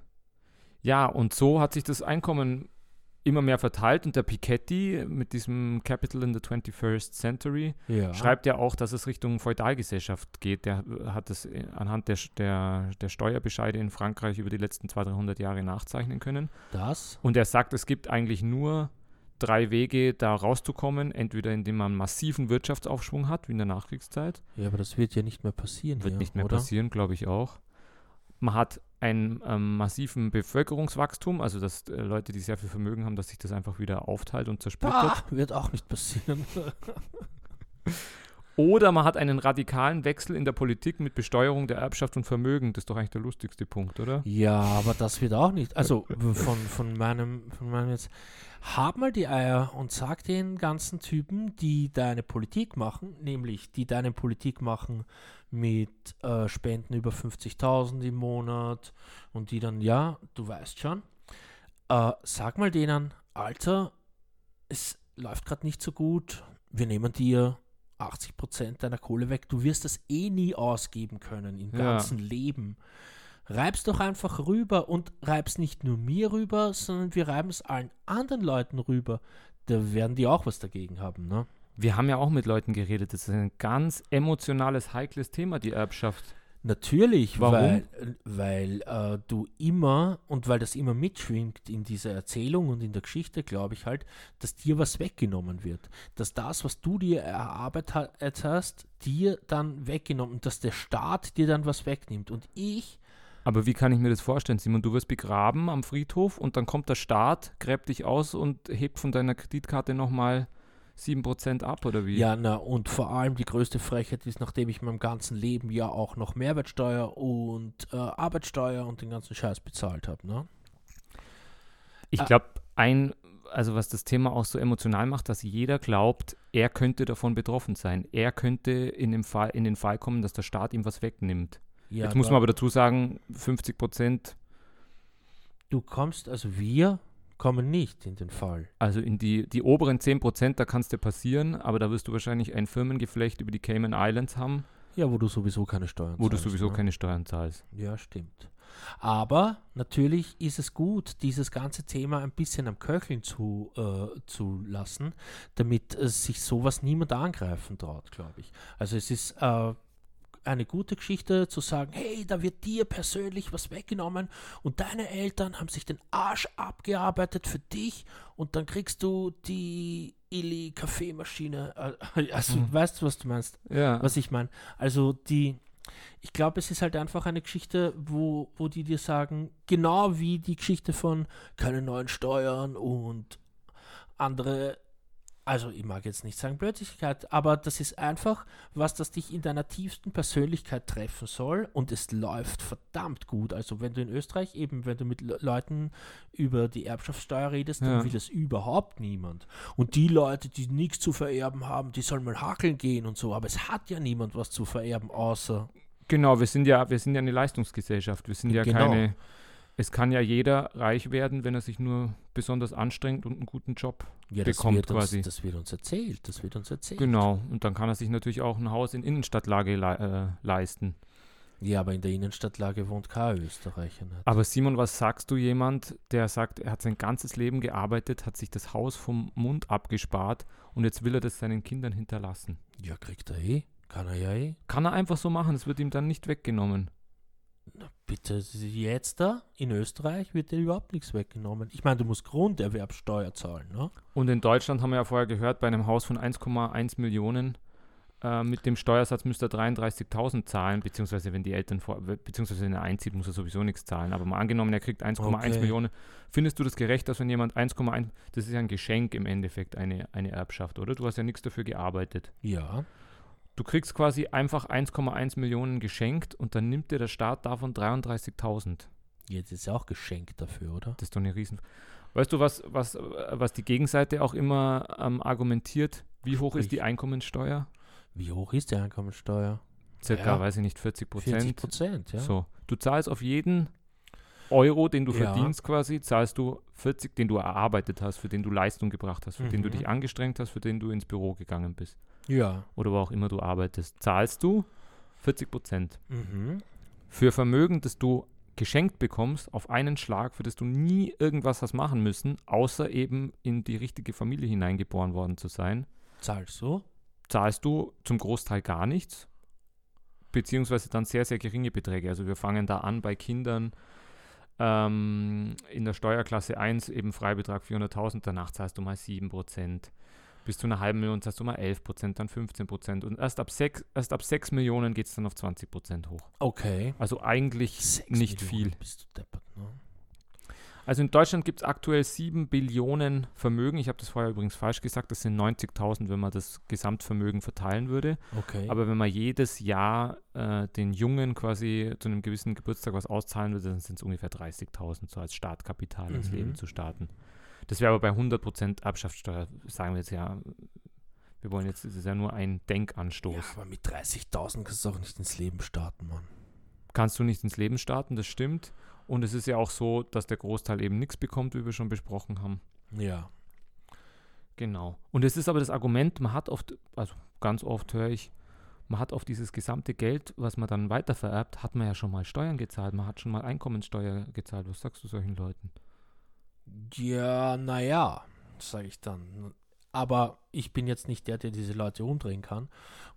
ja, und so hat sich das Einkommen immer mehr verteilt und der Piketty mit diesem Capital in the 21st Century Ja. schreibt ja auch, dass es Richtung Feudalgesellschaft geht. Der hat es anhand der, der, der Steuerbescheide in Frankreich über die letzten 200, 300 Jahre nachzeichnen können. das. Und er sagt, es gibt eigentlich nur drei Wege, da rauszukommen. Entweder indem man massiven Wirtschaftsaufschwung hat, wie in der Nachkriegszeit. Ja, aber das wird ja nicht mehr passieren Wird hier, nicht mehr oder? passieren, glaube ich auch. Man hat einen ähm, massiven Bevölkerungswachstum, also dass äh, Leute, die sehr viel Vermögen haben, dass sich das einfach wieder aufteilt und zersplittert. Ah, wird auch nicht passieren. Oder man hat einen radikalen Wechsel in der Politik mit Besteuerung der Erbschaft und Vermögen. Das ist doch eigentlich der lustigste Punkt, oder? ja, aber das wird auch nicht. Also von, von meinem, von meinem jetzt. Hab mal die Eier und sag den ganzen Typen, die deine Politik machen, nämlich die deine Politik machen mit äh, Spenden über 50.000 im Monat und die dann, ja, du weißt schon, äh, sag mal denen, Alter, es läuft gerade nicht so gut, wir nehmen dir 80% deiner Kohle weg, du wirst das eh nie ausgeben können im Ja. ganzen Leben. Reib's doch einfach rüber und reib's nicht nur mir rüber, sondern wir reiben es allen anderen Leuten rüber. Da werden die auch was dagegen haben, ne? Wir haben ja auch mit Leuten geredet. Das ist ein ganz emotionales, heikles Thema, die Erbschaft. Natürlich, Warum? weil, weil äh, du immer und weil das immer mitschwingt in dieser Erzählung und in der Geschichte, glaube ich halt, dass dir was weggenommen wird. Dass das, was du dir erarbeitet hast, dir dann weggenommen, dass der Staat dir dann was wegnimmt. Und ich, Aber wie kann ich mir das vorstellen, Simon? Du wirst begraben am Friedhof und dann kommt der Staat, gräbt dich aus und hebt von deiner Kreditkarte nochmal 7% ab, oder wie? ja, na, und vor allem die größte Frechheit ist, nachdem ich in meinem ganzen Leben ja auch noch Mehrwertsteuer und äh, Arbeitssteuer und den ganzen Scheiß bezahlt habe, ne? Ich glaube, ein, also was das Thema auch so emotional macht, dass jeder glaubt, er könnte davon betroffen sein. Er könnte in, dem Fall, in den Fall kommen, dass der Staat ihm was wegnimmt. Ja, Jetzt muss man aber dazu sagen, 50 Prozent, Du kommst, also wir kommen nicht in den Fall. also in die, die oberen 10 Prozent, da kann es dir passieren, aber da wirst du wahrscheinlich ein Firmengeflecht über die Cayman Islands haben, Ja, wo du sowieso keine Steuern wo du zahlst, sowieso ne? keine Steuern zahlst. Ja, stimmt. Aber natürlich ist es gut, dieses ganze Thema ein bisschen am Köcheln zu, äh, zu lassen, damit äh, sich sowas niemand angreifen traut, glaube ich. Also es ist äh, eine gute Geschichte zu sagen, hey, da wird dir persönlich was weggenommen und deine Eltern haben sich den Arsch abgearbeitet für dich und dann kriegst du die Illy Kaffeemaschine. Äh, also Mhm. weißt du, was du meinst? Ja, was ich meine. Also die, ich glaube, es ist halt einfach eine Geschichte, wo, wo die dir sagen, genau wie die Geschichte von keine neuen Steuern und andere, also ich mag jetzt nicht sagen Blödsigkeit, aber das ist einfach was, das dich in deiner tiefsten Persönlichkeit treffen soll und es läuft verdammt gut. Also wenn du in Österreich eben, wenn du mit Le Leuten über die Erbschaftssteuer redest, Ja. dann will das überhaupt niemand. Und die Leute, die nichts zu vererben haben, die sollen mal hakeln gehen und so, aber es hat ja niemand was zu vererben, außer genau, wir sind ja, wir sind ja eine Leistungsgesellschaft. Wir sind ja Genau. keine. Es kann ja jeder reich werden, wenn er sich nur besonders anstrengt und einen guten Job ja, bekommt wird uns, quasi. Das wird uns erzählt, das wird uns erzählt. Genau, und dann kann er sich natürlich auch ein Haus in Innenstadtlage le äh, leisten. Ja, aber in der Innenstadtlage wohnt kein Österreicher nicht. Aber Simon, was sagst du jemand, der sagt, er hat sein ganzes Leben gearbeitet, hat sich das Haus vom Mund abgespart und jetzt will er das seinen Kindern hinterlassen? Ja, kriegt er eh. Kann er ja eh. Kann er einfach so machen, es wird ihm dann nicht weggenommen. Na, bitte, jetzt da in Österreich wird dir überhaupt nichts weggenommen. Ich meine, du musst Grunderwerbsteuer zahlen, ne? Und in Deutschland haben wir ja vorher gehört, bei einem Haus von 1,1 Millionen äh, mit dem Steuersatz müsste er 33.000 zahlen, beziehungsweise wenn die Eltern vor, beziehungsweise wenn er einzieht, muss er sowieso nichts zahlen. Aber mal angenommen, er kriegt 1,1 Okay. Millionen. Findest du das gerecht, dass wenn jemand 1,1, das ist ja ein Geschenk im Endeffekt, eine, eine Erbschaft, oder? Du hast ja nichts dafür gearbeitet. Ja. Du kriegst quasi einfach 1,1 Millionen geschenkt und dann nimmt dir der Staat davon 33.000. Jetzt ist ja auch geschenkt dafür, oder? Das ist doch eine Riesen. Weißt du, was, was, was die Gegenseite auch immer ähm, argumentiert? Wie hoch ist die Sprich. Einkommensteuer? Wie hoch ist die Einkommensteuer? Circa, Ja. weiß ich nicht, 40% 40 Prozent. Prozent, ja. So, du zahlst auf jeden Euro, den du Ja. verdienst quasi, zahlst du 40, den du erarbeitet hast, für den du Leistung gebracht hast, für den du Mhm. dich angestrengt hast, für den du ins Büro gegangen bist Ja. oder wo auch immer du arbeitest, zahlst du 40 Prozent. Mhm. Für Vermögen, das du geschenkt bekommst, auf einen Schlag, für das du nie irgendwas hast machen müssen, außer eben in die richtige Familie hineingeboren worden zu sein, Zahlst du? zahlst du zum Großteil gar nichts, beziehungsweise dann sehr, sehr geringe Beträge. Also wir fangen da an bei Kindern ähm, in der Steuerklasse 1 eben Freibetrag 400.000, danach zahlst du mal 7%. Bis zu einer halben Million zahlst du mal 11%, dann 15%. Und erst ab 6, erst ab 6 Millionen geht es dann auf 20% hoch. Okay. Also eigentlich nicht Millionen viel. Bist du deppert, ne? Also in Deutschland gibt es aktuell 7 Billionen Vermögen. Ich habe das vorher übrigens falsch gesagt. Das sind 90.000, wenn man das Gesamtvermögen verteilen würde. Okay. Aber wenn man jedes Jahr äh, den Jungen quasi zu einem gewissen Geburtstag was auszahlen würde, dann sind es ungefähr 30.000, so als Startkapital ins Mhm. Leben zu starten. Das wäre aber bei 100% Erbschaftssteuer, sagen wir jetzt ja, wir wollen jetzt, das ist ja nur ein Denkanstoß. ja, aber mit 30.000 kannst du auch nicht ins Leben starten, Mann. Kannst du nicht ins Leben starten, das stimmt. Und es ist ja auch so, dass der Großteil eben nichts bekommt, wie wir schon besprochen haben. Ja. Genau. Und es ist aber das Argument, man hat oft, also ganz oft höre ich, man hat auf dieses gesamte Geld, was man dann weitervererbt, hat man ja schon mal Steuern gezahlt, man hat schon mal Einkommensteuer gezahlt. Was sagst du solchen Leuten? Ja, naja, sage ich dann. Aber ich bin jetzt nicht der, der diese Leute umdrehen kann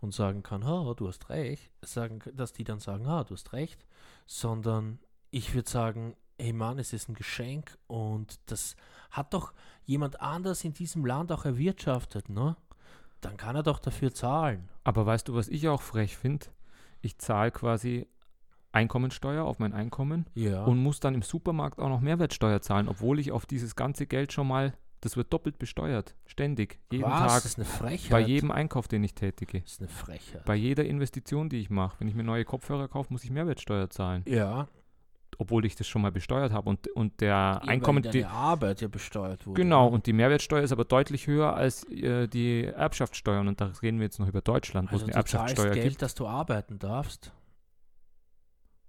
und sagen kann, ha, du hast recht, sagen, dass die dann sagen, ha, du hast recht, sondern ich würde sagen, hey Mann, es ist ein Geschenk und das hat doch jemand anders in diesem Land auch erwirtschaftet, ne? Dann kann er doch dafür zahlen. Aber weißt du, was ich auch frech finde? Ich zahle quasi Einkommensteuer auf mein Einkommen Ja. und muss dann im Supermarkt auch noch Mehrwertsteuer zahlen, obwohl ich auf dieses ganze Geld schon mal, das wird doppelt besteuert, ständig, jeden Was? Tag, Das ist eine Frechheit. bei jedem Einkauf, den ich tätige. Das ist eine Frechheit. Bei jeder Investition, die ich mache, wenn ich mir neue Kopfhörer kaufe, muss ich Mehrwertsteuer zahlen, ja. obwohl ich das schon mal besteuert habe. Und, und der Ja, Einkommen, die, Arbeit ja besteuert wurde. genau, ne? und die Mehrwertsteuer ist aber deutlich höher als äh, die Erbschaftssteuern. Und da reden wir jetzt noch über Deutschland, wo Also es du eine Erbschaftssteuer Geld, gibt. dass du arbeiten darfst.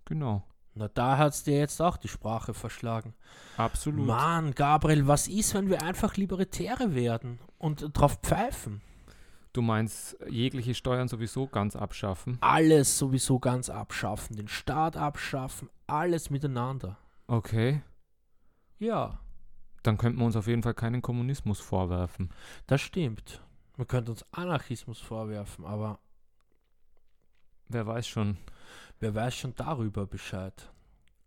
Genau, Na, da hat es dir jetzt auch die Sprache verschlagen. absolut. Mann, Gabriel, was ist, wenn wir einfach Libertäre werden und drauf pfeifen? Du meinst jegliche Steuern sowieso ganz abschaffen? Alles sowieso ganz abschaffen, den Staat abschaffen, alles miteinander. Okay, Ja, dann könnten wir uns auf jeden Fall keinen Kommunismus vorwerfen. das stimmt. Man könnte uns Anarchismus vorwerfen, aber Wer weiß schon. Wer weiß schon darüber Bescheid.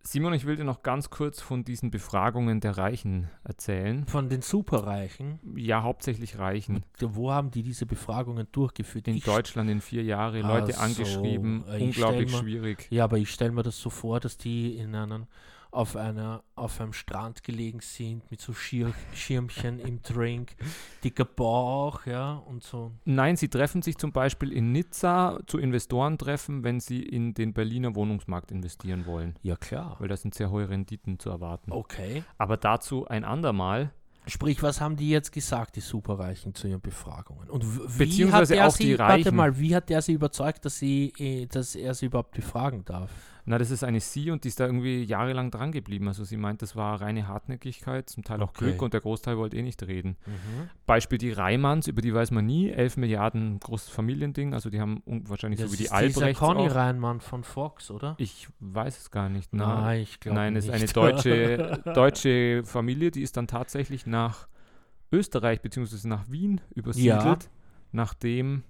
Simon, ich will dir noch ganz kurz von diesen Befragungen der Reichen erzählen. Von den Superreichen, Ja, hauptsächlich Reichen. wo haben die diese Befragungen durchgeführt? In Ich Deutschland in vier Jahre, Leute so, angeschrieben, äh, ich unglaublich mir- schwierig. Ja, aber ich stelle mir das so vor, dass die in einem, auf, einer, auf einem Strand gelegen sind mit so Schir Schirmchen im Drink, dicker Bauch, ja, und so. Nein, sie treffen sich zum Beispiel in Nizza zu Investorentreffen, wenn sie in den Berliner Wohnungsmarkt investieren wollen. Ja, klar. Weil da sind sehr hohe Renditen zu erwarten. Okay. Aber dazu ein andermal. Sprich, was haben die jetzt gesagt, die Superreichen, zu ihren Befragungen? Und wie Beziehungsweise hat er auch sie, die warte Reichen. mal, wie hat der sie überzeugt, dass, sie, dass er sie überhaupt befragen darf? Na, das ist eine Sie und die ist da irgendwie jahrelang dran geblieben. Also sie meint, das war reine Hartnäckigkeit, zum Teil auch Okay. Glück und der Großteil wollte eh nicht reden. Beispiel die Reimanns, über die weiß man nie, 11 Milliarden großes Familiending, also die haben wahrscheinlich Das so wie die ist dieser Albrechts Conny auch. Reinmann von Fox, oder? Ich weiß es gar nicht. Na, Nein, ich glaube Nein, es ist eine deutsche, deutsche Familie, die ist dann tatsächlich nach Österreich bzw. nach Wien übersiedelt, nachdem,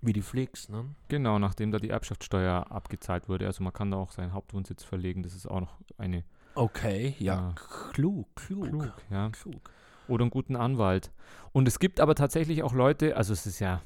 Wie die Flix, ne? genau, nachdem da die Erbschaftssteuer abgezahlt wurde. Also man kann da auch seinen Hauptwohnsitz verlegen. Das ist auch noch eine Okay, ja, Ja. klug, klug, klug, ja. klug. Oder einen guten Anwalt. Und es gibt aber tatsächlich auch Leute, also es ist ja,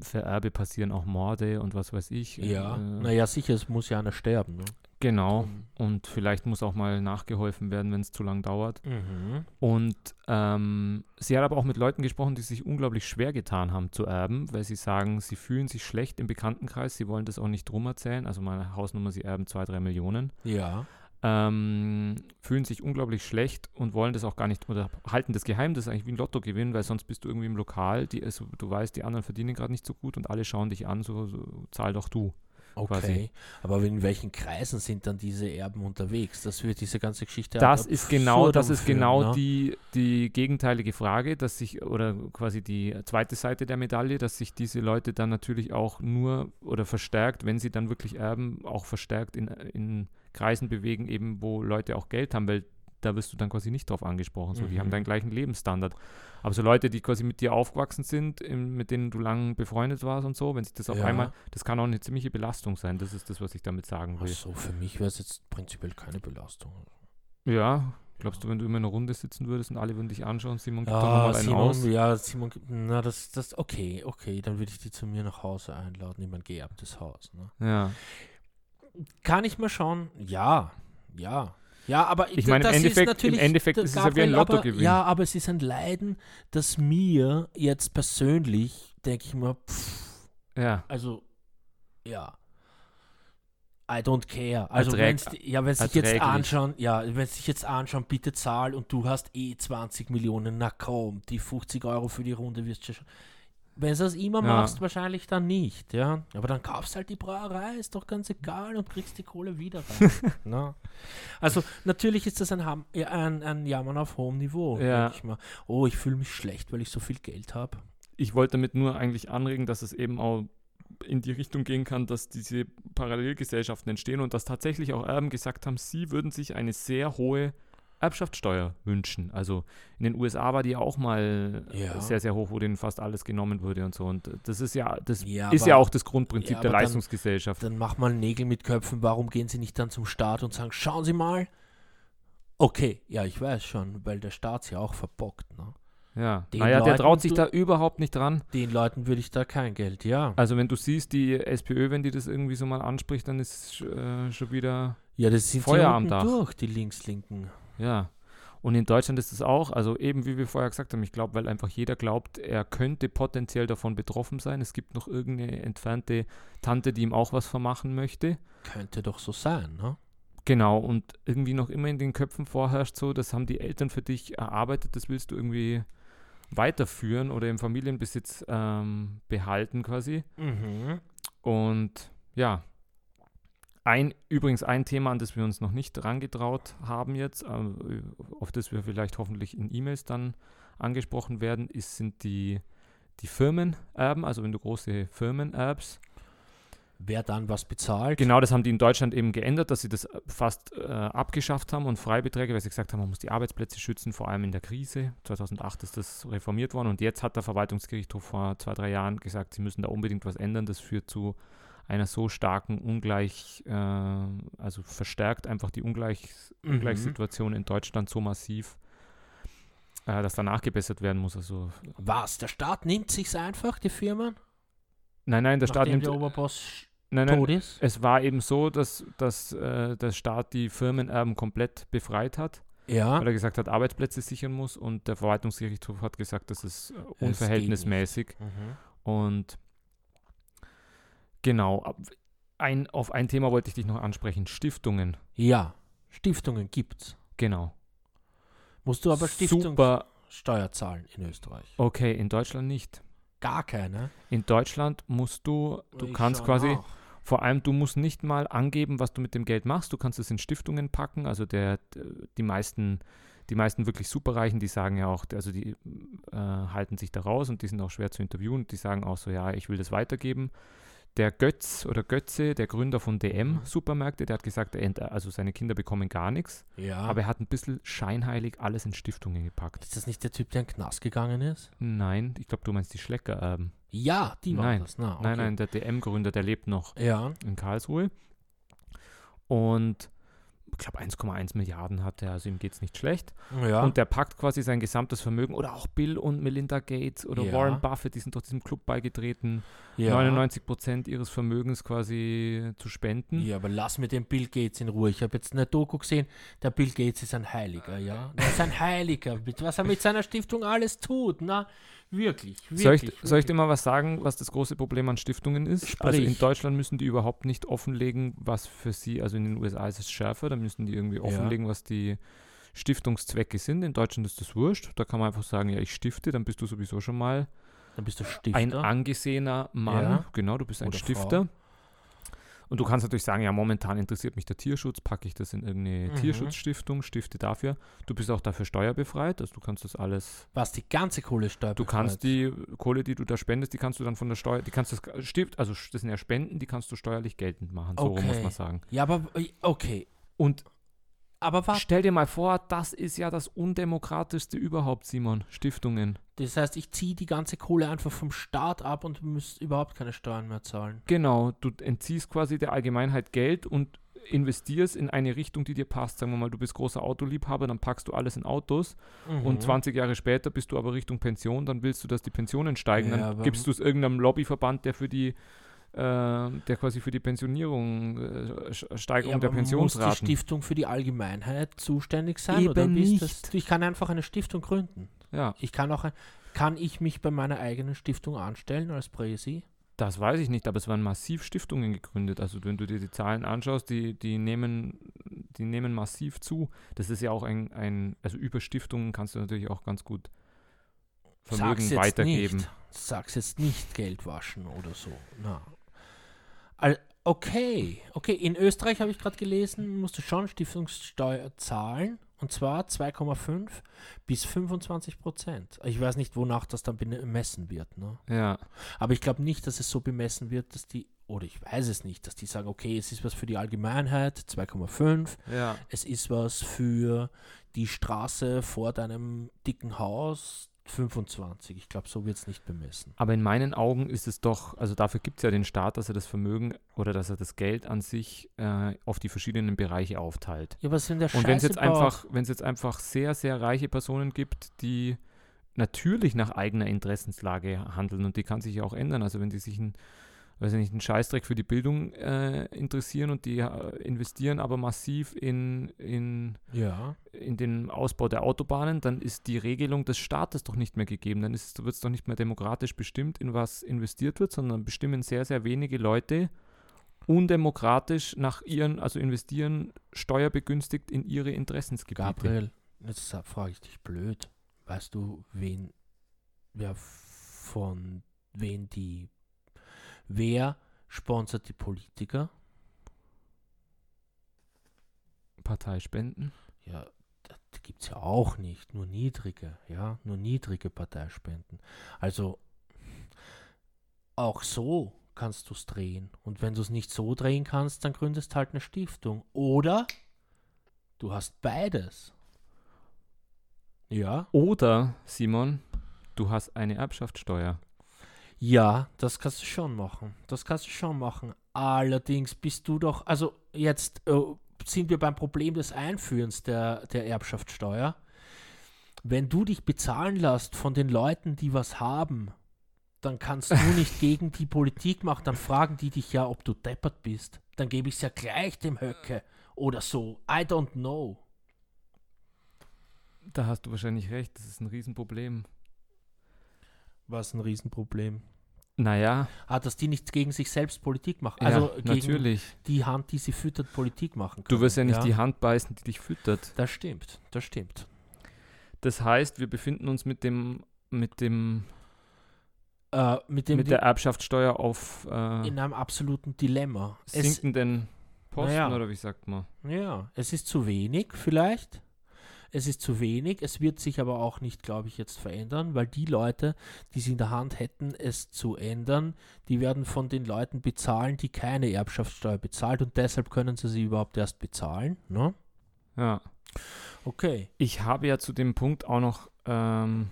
für Erbe passieren auch Morde und was weiß ich. Ja, Äh, naja, sicher, es muss ja einer sterben, ne? Genau. Um, Und vielleicht muss auch mal nachgeholfen werden, wenn es zu lang dauert. Mhm. Und ähm, sie hat aber auch mit Leuten gesprochen, die sich unglaublich schwer getan haben zu erben, weil sie sagen, sie fühlen sich schlecht im Bekanntenkreis, sie wollen das auch nicht drum erzählen. Also meine Hausnummer, sie erben zwei, drei Millionen. Ja, ähm, fühlen sich unglaublich schlecht und wollen das auch gar nicht oder halten das geheim, das ist eigentlich wie ein Lottogewinn, weil sonst bist du irgendwie im Lokal, die, also, du weißt, die anderen verdienen gerade nicht so gut und alle schauen dich an, so, so zahl doch du. Okay, quasi. aber in welchen Kreisen sind dann diese Erben unterwegs? Das wird diese ganze Geschichte Das ist genau, das ist führen, genau ne? die, die gegenteilige Frage, dass sich, oder quasi die zweite Seite der Medaille, dass sich diese Leute dann natürlich auch nur oder verstärkt, wenn sie dann wirklich erben, auch verstärkt in, in Kreisen bewegen, eben wo Leute auch Geld haben, weil da wirst du dann quasi nicht drauf angesprochen. So, Die haben Mhm. deinen gleichen Lebensstandard. Aber so Leute, die quasi mit dir aufgewachsen sind, im, mit denen du lang befreundet warst und so, wenn sich das auf Ja. einmal, das kann auch eine ziemliche Belastung sein. Das ist das, was ich damit sagen Ach will. so, für mich wäre es jetzt prinzipiell keine Belastung. Ja, glaubst du, wenn du immer in einer Runde sitzen würdest und alle würden dich anschauen, Simon gibt doch Ah, nochmal einen Simon, aus? ja, Simon, na, das, das, okay, okay, dann würde ich die zu mir nach Hause einladen, in mein geerbtes Haus. Ne? Ja. Kann ich mal schauen? Ja, ja. Ja, aber Ich meine, im Endeffekt- im Endeffekt ist es ja wie ein aber- Lottogewinn. Ja, aber es ist ein Leiden, das mir jetzt persönlich, denke ich mir, pff, Ja. also, ja. I don't care. Also, die- ja, wenn sie sich jetzt anschauen, ja, wenn sich jetzt anschauen, bitte zahl und du hast eh 20 Millionen, na komm, die 50 Euro für die Runde wirst du schon. Wenn du das immer Ja. machst, wahrscheinlich dann nicht, ja. Aber dann kaufst halt die Brauerei, ist doch ganz egal und kriegst die Kohle wieder rein. Na? Also natürlich ist das ein, Ham ja, ein, ein Jammern auf hohem Niveau. Ja. denk Ich mal. Oh, ich fühle mich schlecht, weil ich so viel Geld habe. Ich wollte damit nur eigentlich anregen, dass es eben auch in die Richtung gehen kann, dass diese Parallelgesellschaften entstehen und dass tatsächlich auch Erben gesagt haben, sie würden sich eine sehr hohe Erbschaftssteuer wünschen. Also in den USA war die auch mal Ja. sehr, sehr hoch, wo denen fast alles genommen wurde und so. Und das ist ja, das Ja, ist aber- ja auch das Grundprinzip ja, der dann- Leistungsgesellschaft. Dann mach mal Nägel mit Köpfen. Warum gehen sie nicht dann zum Staat und sagen, schauen Sie mal. Okay, ja, ich weiß schon, weil der Staat sie auch verbockt. Ne? ja. den Naja, der Leuten traut sich da überhaupt nicht dran. Den Leuten würde ich da kein Geld, ja. Also wenn du siehst, die SPÖ, wenn die das irgendwie so mal anspricht, dann ist äh, schon wieder, Ja, das sind Feuer am Dach. durch, die Linkslinken. Ja. Und in Deutschland ist es auch, also eben wie wir vorher gesagt haben, ich glaube, weil einfach jeder glaubt, er könnte potenziell davon betroffen sein. Es gibt noch irgendeine entfernte Tante, die ihm auch was vermachen möchte. Könnte doch so sein, ne? Genau, und irgendwie noch immer in den Köpfen vorherrscht so, das haben die Eltern für dich erarbeitet, das willst du irgendwie weiterführen oder im Familienbesitz ähm, behalten quasi. Mhm. Und ja, ein, übrigens ein Thema, an das wir uns noch nicht herangetraut haben jetzt, äh, auf das wir vielleicht hoffentlich in E-Mails dann angesprochen werden, ist, sind die, die Firmenerben, also wenn du große Firmen erbst. Wer dann was bezahlt? Genau, das haben die in Deutschland eben geändert, dass sie das fast äh, abgeschafft haben und Freibeträge, weil sie gesagt haben, man muss die Arbeitsplätze schützen, vor allem in der Krise. 2008 ist das reformiert worden und jetzt hat der Verwaltungsgerichtshof vor zwei, drei Jahren gesagt, sie müssen da unbedingt was ändern. Das führt zu einer so starken Ungleich, äh, also verstärkt einfach die Ungleich, Mhm. Ungleichsituation in Deutschland so massiv, äh, dass da nachgebessert werden muss. Also Was? Der Staat nimmt sich's einfach, die Firmen? nein, nein, der Staat nimmt der Oberboss nein, nein, tot ist? Es war eben so, dass, dass äh, der Staat die Firmenerben komplett befreit hat, Ja. weil er gesagt hat, Arbeitsplätze sichern muss und der Verwaltungsgerichtshof hat gesagt, das ist unverhältnismäßig. Mhm. Und genau, ein, auf ein Thema wollte ich dich noch ansprechen, Stiftungen. Ja. Stiftungen gibt's. Genau. Musst du aber Stiftungssteuer zahlen in Österreich. okay, in Deutschland nicht. Gar keine. In Deutschland musst du, du Ich kannst quasi, nach. Vor allem, du musst nicht mal angeben, was du mit dem Geld machst. Du kannst es in Stiftungen packen. Also der, die meisten, die meisten wirklich Superreichen, die sagen ja auch, also die äh, halten sich da raus und die sind auch schwer zu interviewen. Die sagen auch so, ja, ich will das weitergeben. Der Götz oder Götze, der Gründer von DM Mhm. Supermärkte, der hat gesagt, er, also seine Kinder bekommen gar nichts. Ja. Aber er hat ein bisschen scheinheilig alles in Stiftungen gepackt. ist das nicht der Typ, der in den Knast gegangen ist? Nein, ich glaube, du meinst die Schleckererben. Ja, die waren Nein. das. Na, okay. Nein, nein, der DM-Gründer, der lebt noch. Ja. in Karlsruhe. Und ich glaube 1,1 Milliarden hat er, also ihm geht es nicht schlecht. Ja. Und der packt quasi sein gesamtes Vermögen oder auch Bill und Melinda Gates oder Ja. Warren Buffett, die sind doch diesem Club beigetreten, ja. 99 Prozent ihres Vermögens quasi zu spenden. Ja, aber lass mir den Bill Gates in Ruhe. Ich habe jetzt eine Doku gesehen, der Bill Gates ist ein Heiliger, ja. Er ist ein Heiliger. Mit was er mit seiner Stiftung alles tut, na. Wirklich, wirklich. Soll ich, wirklich. soll ich dir mal was sagen, was das große Problem an Stiftungen ist? Also in Sprich. Deutschland müssen die überhaupt nicht offenlegen, was für sie, also in den USA ist es schärfer, da müssen die irgendwie Ja. offenlegen, was die Stiftungszwecke sind. In Deutschland ist das wurscht. Da kann man einfach sagen, ja, ich stifte, dann bist du sowieso schon mal Dann bist du Stifter. ein angesehener Mann. Ja. Genau, du bist ein Oder Stifter. Und du kannst natürlich sagen, ja, momentan interessiert mich der Tierschutz, packe ich das in irgendeine Mhm. Tierschutzstiftung, stifte dafür. Du bist auch dafür steuerbefreit, also du kannst das alles Was die ganze Kohle steuert. Du kannst die Kohle, die du da spendest, die kannst du dann von der Steuer, die kannst du Stift, also das sind ja Spenden, die kannst du steuerlich geltend machen. So rum muss Okay. man sagen. Ja, aber okay. Und Aber was? stell dir mal vor, das ist ja das undemokratischste überhaupt, Simon. Stiftungen. Das heißt, ich ziehe die ganze Kohle einfach vom Staat ab und muss überhaupt keine Steuern mehr zahlen. Genau, du entziehst quasi der Allgemeinheit Geld und investierst in eine Richtung, die dir passt. Sagen wir mal, du bist großer Autoliebhaber, dann packst du alles in Autos Mhm. und 20 Jahre später bist du aber Richtung Pension, dann willst du, dass die Pensionen steigen, Ja, dann gibst du es irgendeinem Lobbyverband, der für die der quasi für die Pensionierung, äh, Steigerung Ja, der aber Muss die. Stiftung für die Allgemeinheit zuständig sein? Eben oder das? nicht. Du, Ich kann einfach eine Stiftung gründen. Ja, Ich kann auch ein, kann ich mich bei meiner eigenen Stiftung anstellen als Präsi? das weiß ich nicht, aber es waren massiv Stiftungen gegründet. Also wenn du dir die Zahlen anschaust, die, die nehmen, die nehmen massiv zu. Das ist ja auch ein, ein, also über Stiftungen kannst du natürlich auch ganz gut Vermögen Sag's weitergeben. Nicht. Sag's jetzt nicht Geld waschen oder so. Na. Okay, okay. In Österreich habe ich gerade gelesen, musst du schon Stiftungssteuer zahlen. Und zwar 2,5 bis 25 Prozent. Ich weiß nicht, wonach das dann bemessen wird. Ne? Ja, Aber ich glaube nicht, dass es so bemessen wird, dass die, oder ich weiß es nicht, dass die sagen, okay, es ist was für die Allgemeinheit, 2,5, ja. es ist was für die Straße vor deinem dicken Haus, 25. Ich glaube, so wird es nicht bemessen. Aber in meinen Augen ist es doch, also dafür gibt es ja den Staat, dass er das Vermögen oder dass er das Geld an sich äh, auf die verschiedenen Bereiche aufteilt. Ja, was in der Und wenn es jetzt einfach, wenn es jetzt einfach sehr, sehr reiche Personen gibt, die natürlich nach eigener Interessenslage handeln und die kann sich ja auch ändern. Also wenn die sich ein, weiß ich nicht, einen Scheißdreck für die Bildung äh, interessieren und die äh, investieren aber massiv in, in, Ja. in den Ausbau der Autobahnen, dann ist die Regelung des Staates doch nicht mehr gegeben. Dann wird es doch nicht mehr demokratisch bestimmt, in was investiert wird, sondern bestimmen sehr, sehr wenige Leute undemokratisch nach ihren, also investieren steuerbegünstigt in ihre Interessensgebiete. Gabriel, jetzt frage ich dich blöd. Weißt du, wen, wer von wen die, wer sponsert die Politiker? Parteispenden. Ja, das gibt es ja auch nicht. Nur niedrige, ja, nur niedrige Parteispenden. Also auch so kannst du es drehen. Und wenn du es nicht so drehen kannst, dann gründest halt eine Stiftung. Oder du hast beides. Ja, Oder, Simon, du hast eine Erbschaftssteuer. Ja, das kannst du schon machen. Das kannst du schon machen. Allerdings bist du doch, also jetzt äh, sind wir beim Problem des Einführens der, der Erbschaftssteuer. Wenn du dich bezahlen lässt von den Leuten, die was haben, dann kannst du nicht gegen die Politik machen. Dann fragen die dich ja, ob du deppert bist. Dann gebe ich es ja gleich dem Höcke oder so. I don't know. Da hast du wahrscheinlich recht, das ist ein Riesenproblem. Was ein Riesenproblem. Naja, Ah, dass die nicht gegen sich selbst Politik machen. also gegen natürlich. die Hand, die sie füttert, Politik machen können. Du wirst ja nicht die Hand beißen, die dich füttert. Das stimmt, das stimmt. Das heißt, wir befinden uns mit dem, mit dem, Äh, mit dem mit der Erbschaftssteuer auf äh, in einem absoluten Dilemma. Es, sinkenden Posten, Naja. oder wie sagt man? ja, es ist zu wenig vielleicht. Es ist zu wenig. Es wird sich aber auch nicht, glaube ich, jetzt verändern, weil die Leute, die es in der Hand hätten, es zu ändern, die werden von den Leuten bezahlen, die keine Erbschaftssteuer bezahlt und deshalb können sie sie überhaupt erst bezahlen. Ne? Ja. Okay. Ich habe ja zu dem Punkt auch noch, ähm,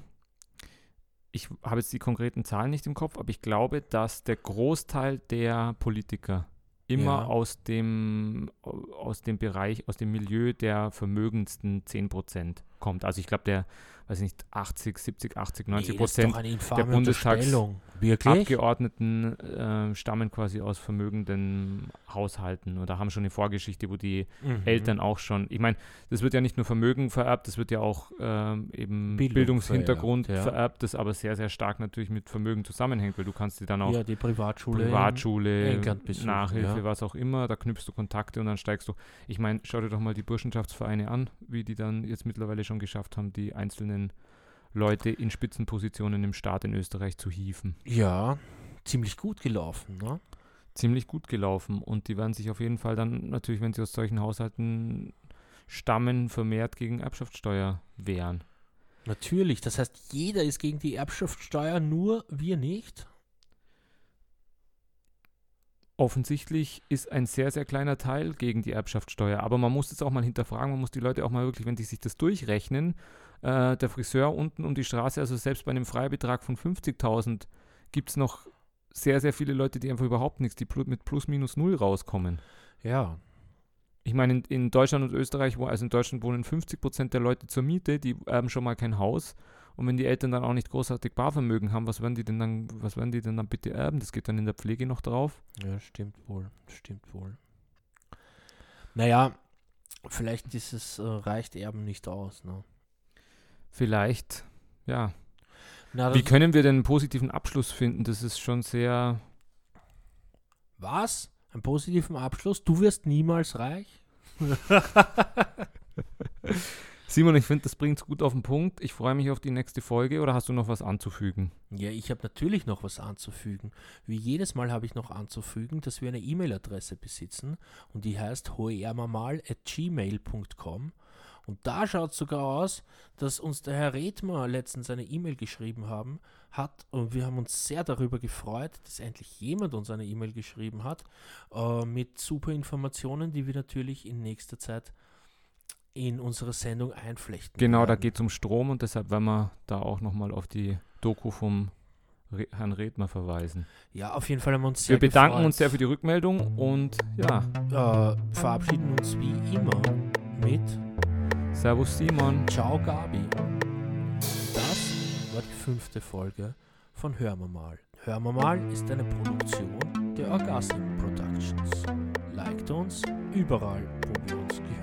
ich habe jetzt die konkreten Zahlen nicht im Kopf, aber ich glaube, dass der Großteil der Politiker immer Ja. aus dem aus dem Bereich, aus dem Milieu der vermögendsten 10% kommt. Also ich glaube, der, weiß ich nicht, 80, 70, 80, 90 Nee, Prozent eine infame Bundestags- Unterstellung. Wirklich? Abgeordneten äh, stammen quasi aus vermögenden Haushalten oder haben schon eine Vorgeschichte, wo die Mhm. Eltern auch schon, ich meine, das wird ja nicht nur Vermögen vererbt, das wird ja auch ähm, eben Bildung Bildungshintergrund vererbt, ja. vererbt, das aber sehr, sehr stark natürlich mit Vermögen zusammenhängt, weil du kannst dir dann auch Ja, die Privatschule. Privatschule, besuchen, Nachhilfe, ja. was auch immer, da knüpfst du Kontakte und dann steigst du. Ich meine, schau dir doch mal die Burschenschaftsvereine an, wie die dann jetzt mittlerweile schon geschafft haben, die einzelnen Leute in Spitzenpositionen im Staat in Österreich zu hieven. Ja, ziemlich gut gelaufen, ne? Ziemlich gut gelaufen und die werden sich auf jeden Fall dann natürlich, wenn sie aus solchen Haushalten stammen, vermehrt gegen Erbschaftssteuer wehren. Natürlich. Das heißt, jeder ist gegen die Erbschaftssteuer, nur wir nicht. Offensichtlich ist ein sehr, sehr kleiner Teil gegen die Erbschaftssteuer. Aber man muss es auch mal hinterfragen, man muss die Leute auch mal wirklich, wenn die sich das durchrechnen, äh, der Friseur unten um die Straße, also selbst bei einem Freibetrag von 50.000 gibt es noch sehr, sehr viele Leute, die einfach überhaupt nichts, die mit plus minus null rauskommen. Ja. Ich meine, in, in Deutschland und Österreich, wo, also in Deutschland wohnen 50 Prozent der Leute zur Miete, die erben schon mal kein Haus. Und wenn die Eltern dann auch nicht großartig Barvermögen haben, was werden die denn dann, was werden die denn dann bitte erben? Das geht dann in der Pflege noch drauf. Ja, stimmt wohl. Stimmt wohl. Naja, vielleicht ist es, äh, reicht Erben nicht aus, ne? Vielleicht, ja. Na, Wie können wir denn einen positiven Abschluss finden? Das ist schon sehr. was? Einen positiven Abschluss? Du wirst niemals reich? Simon, ich finde, das bringt es gut auf den Punkt. Ich freue mich auf die nächste Folge oder hast du noch was anzufügen? Ja, ich habe natürlich noch was anzufügen. Wie jedes Mal habe ich noch anzufügen, dass wir eine E-Mail-Adresse besitzen und die heißt hoermamal.gmail.com und da schaut sogar aus, dass uns der Herr Redmer letztens eine E-Mail geschrieben haben hat und wir haben uns sehr darüber gefreut, dass endlich jemand uns eine E-Mail geschrieben hat äh, mit super Informationen, die wir natürlich in nächster Zeit in unsere Sendung einflechten. Genau, da werden. geht es um Strom und deshalb werden wir da auch nochmal auf die Doku vom Re Herrn Redmer verweisen. Ja, auf jeden Fall haben wir uns sehr wir bedanken gefreut. uns sehr für die Rückmeldung und ja, äh, verabschieden uns wie immer mit Servus Simon. Ciao Gabi. Das war die fünfte Folge von Hör mal mal. Hör mal mal ist eine Produktion der Orgasm Productions. Liked uns überall, wo wir uns gehört haben.